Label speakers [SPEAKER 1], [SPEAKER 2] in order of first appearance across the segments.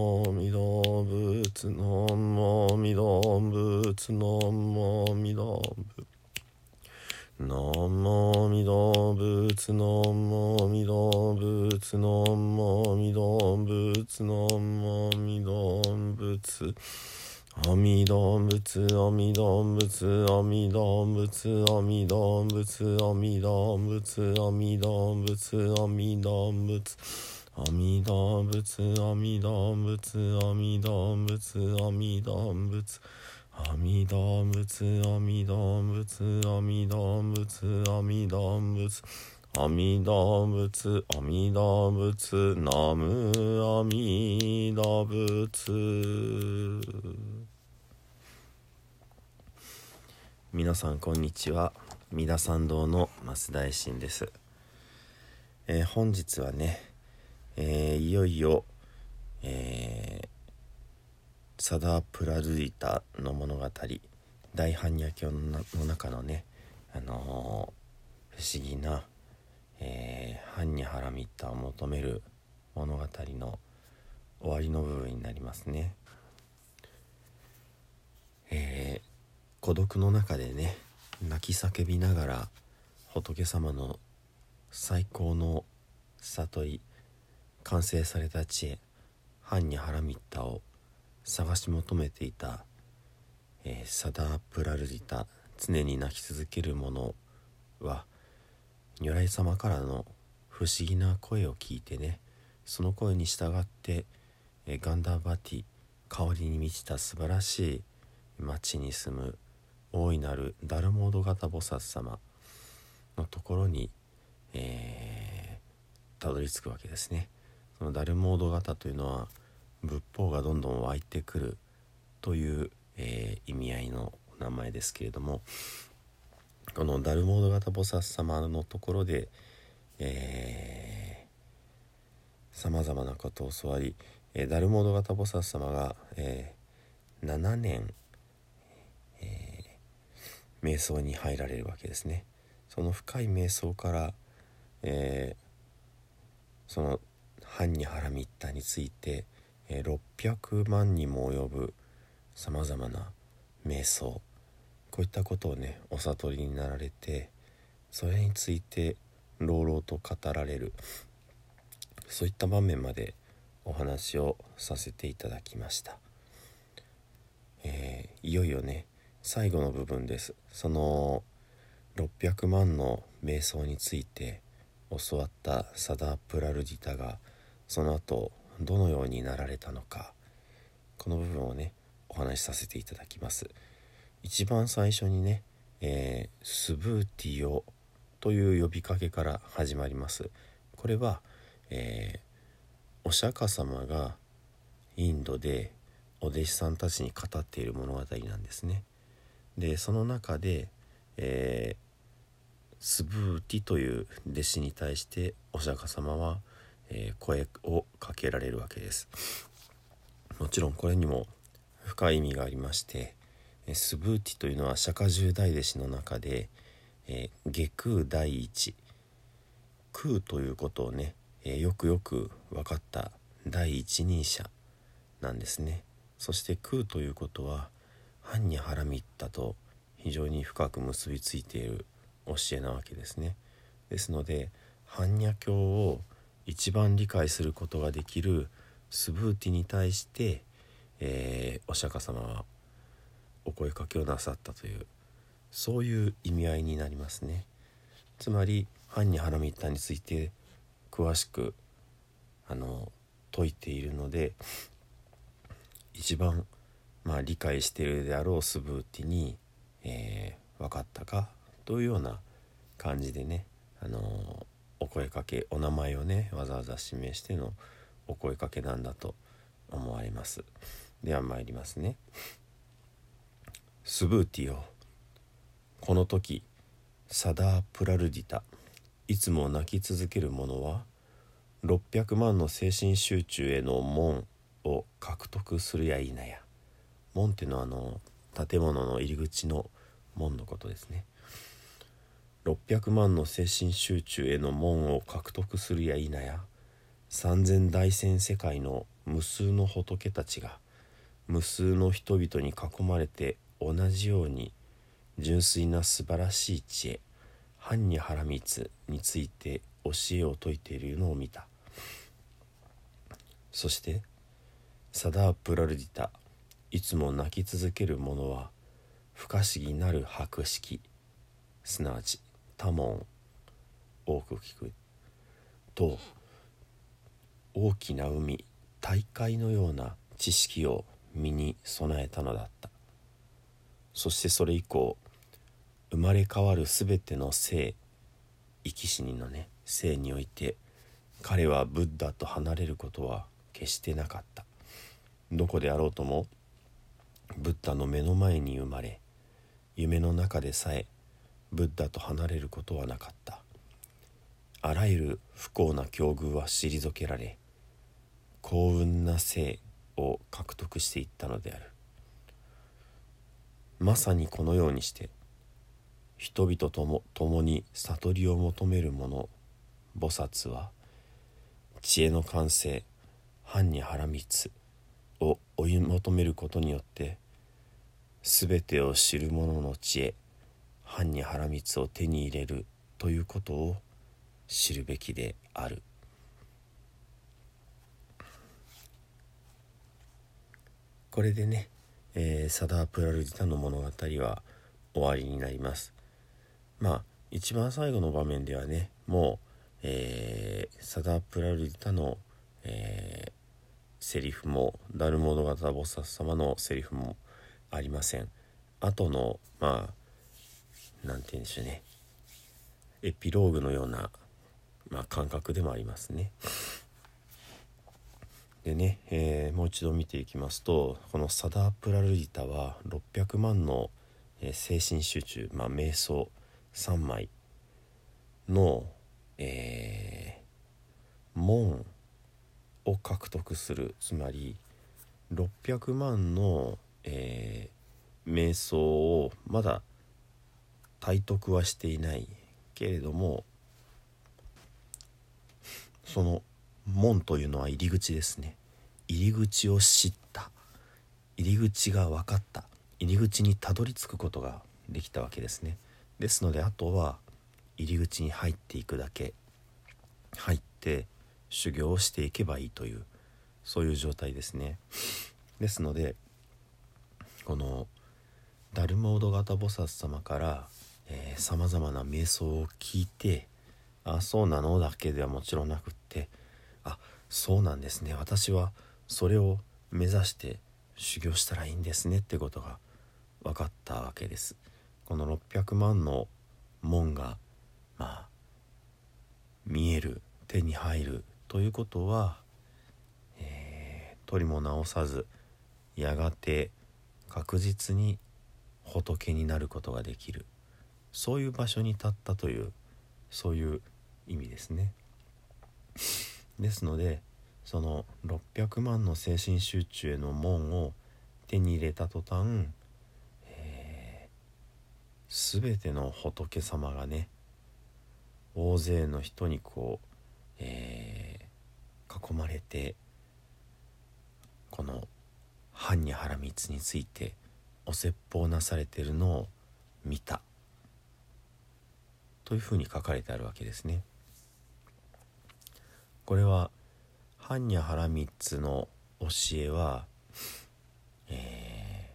[SPEAKER 1] もみぶつのもみどぶつのもみ動ぶのもみどぶつのもみどぶつのもみ動物のもみどぶつあみどぶつあみ動物あみ動物あみぶつ、あみ動物あみ動物あみぶつ阿弥陀仏阿弥陀仏阿弥陀仏阿弥陀仏阿弥陀仏阿弥陀仏阿弥陀仏阿弥陀仏阿弥陀仏阿弥陀仏ナム阿弥陀仏。皆さんこんにちは。三田参道の増大臣です、えー本日はね、えーいよいよ、えーサダー・プラドゥリタの物語大般若経の中のね、あのー不思議な、えー、般若ハラミッタを求める物語の終わりの部分になりますね。えー孤独の中でね泣き叫びながら仏様の最高の悟り完成された知恵般若ハラミッタを探し求めていた、えーサダープラルディタ常に泣き続ける者は如来様からの不思議な声を聞いてねその声に従って、えーガンダーバティ香りに満ちた素晴らしい町に住む大いなるダルモード型菩薩様のところに、えーたどり着くわけですね。そのダルモード型というのは仏法がどんどん湧いてくるという、えー意味合いの名前ですけれどもこのダルモード型菩薩様のところでさまざまなことを教わり、えーダルモード型菩薩様が、えー7年、えー瞑想に入られるわけですね。その深い瞑想から、えーその般若ハラミッタについて、600万にも及ぶさまざまな瞑想。こういったことをねお悟りになられてそれについて朗々と語られる。そういった場面までお話をさせていただきました、えーいよいよね最後の部分です。その600万の瞑想について教わったサダプラルディタがその後どのようになられたのか。この部分をねお話しさせていただきます。一番最初にね、えースブーティオという呼びかけから始まります。これは、えーお釈迦様がインドでお弟子さんたちに語っている物語なんですね。でその中で、えースブーティという弟子に対してお釈迦様は、え声をかけられるわけです。もちろんこれにも深い意味がありましてスブーティというのは釈迦十大弟子の中で、え下空第一。空ということをね、えよくよく分かった第一人者なんですね。そして空ということは般若ハラミッタと非常に深く結びついている教えなわけですね。ですので般若経を一番理解することができるスブーティに対して、えーお釈迦様はお声かけをなさったというそういう意味合いになりますね。つまり般若ハラミッタについて詳しくあの説いているので一番まあ、理解しているであろうスブーティに、えー、分かったかというような感じでね、あのー、お声かけお名前をねわざわざ指名してのお声かけなんだと思われます。では参りますね。スブーティよ。この時サダー・プラルディタ。いつも泣き続ける者は600万の精神集中への門を獲得するや否や。門っていうのはあの建物の入り口の門のことですね。600万の精神集中への門を獲得するや否や三千大千世界の無数の仏たちが無数の人々に囲まれて同じように純粋な素晴らしい知恵般若波羅蜜について教えを説いているのを見た。そしてサダープラルディタいつも泣き続ける者は不可思議なる博識すなわち多聞多く。聞くと大きな海大海のような知識を身に備えたのだった。そしてそれ以降生まれ変わる全ての生生き死にのね生において彼はブッダと離れることは決してなかった。どこであろうともブッダの目の前に生まれ夢の中でさえブッダと離れることはなかった。あらゆる不幸な境遇は退けられ幸運な生を獲得していったのである。まさにこのようにして人々とも共に悟りを求める者菩薩は知恵の完成般若波羅蜜を追い求めることによって全てを知る者の知恵般若波羅蜜を手に入れるということを知るべきである。これでね、えー、サダープラルディタの物語は終わりになります。まあ一番最後の場面ではねもう、えー、サダープラルディタの、えー、セリフもダルモード型菩薩様のセリフもありません。後のまあ何て言うんでしょうねエピローグのような、まあ、感覚でもありますね。でね、えー、もう一度見ていきますとこのサダープラルディタは600万の、えー、精神集中、まあ、瞑想3枚の、えー、門を獲得するつまり600万の、えー、瞑想をまだ体得はしていないけれどもその門というのは入り口ですね。入り口を知った。入り口が分かった。入り口にたどり着くことができたわけですね。ですのであとは入り口に入っていくだけ。入って修行をしていけばいいというそういう状態ですね。ですのでこのダルモード型菩薩様からさまざまな瞑想を聞いてあそうなのだけではもちろんなくってあそうなんですね。私はそれを目指して修行したらいいんですねってことが分かったわけです。この600万の門がまあ見える手に入るということは、えー、取りも直さずやがて確実に仏になることができる。そういう場所に立ったというそういう意味ですね。ですのでその600万の精神集中への門を手に入れた途端、えー、ての仏様がね大勢の人にこう、えー、囲まれてこの般若波羅蜜についてお説法なされてるのを見たというふうに書かれてあるわけですね。これは般若波羅蜜の教えは、え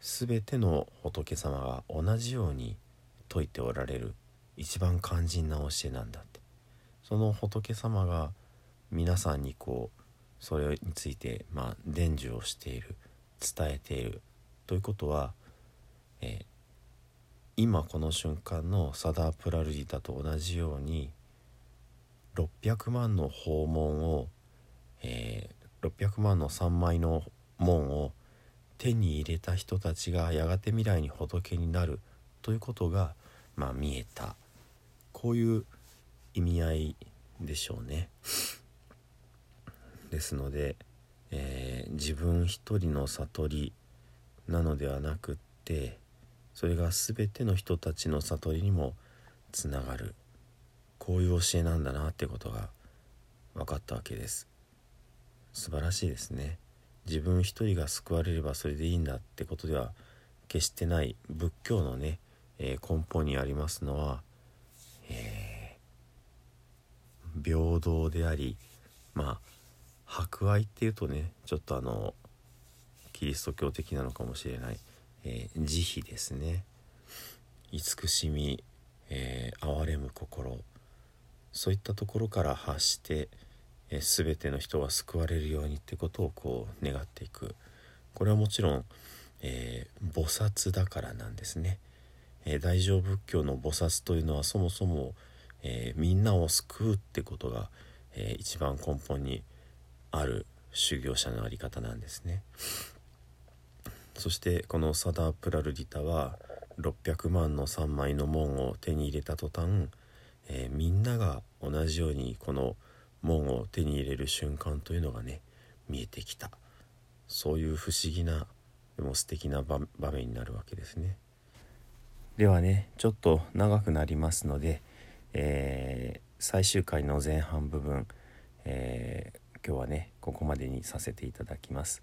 [SPEAKER 1] ー、全ての仏様が同じように説いておられる一番肝心な教えなんだってその仏様が皆さんにこうそれについてまあ伝授をしている伝えているということは、え、今この瞬間のサダープラルディタと同じように600万の訪問を、えー、600万の3枚の門を手に入れた人たちがやがて未来に仏になるということが、まあ、見えたこういう意味合いでしょうね。ですので、えー、自分一人の悟りなのではなくってそれが全ての人たちの悟りにもつながる。こういう教えなんだなってことが分かったわけです。素晴らしいですね。自分一人が救われればそれでいいんだってことでは決してない仏教のね、えー、根本にありますのは、えー、平等でありまあ博愛っていうとねちょっとあのキリスト教的なのかもしれない、えー、慈悲ですね。慈しみ、えー、憐れむ心。そういったところから発して、えー、全ての人が救われるようにってことをこう願っていく。これはもちろん、えー、菩薩だからなんですね、えー、大乗仏教の菩薩というのはそもそも、えみんなを救うってことが、え一番根本にある修行者の在り方なんですね。そしてこのサダープラルディタは600万の3枚の門を手に入れた途端、えー、みんなが同じようにこの門を手に入れる瞬間というのがね見えてきた。そういう不思議なでも素敵な場面になるわけですね。ではねちょっと長くなりますので、えー、最終回の前半部分、えー今日はねここまでにさせていただきます。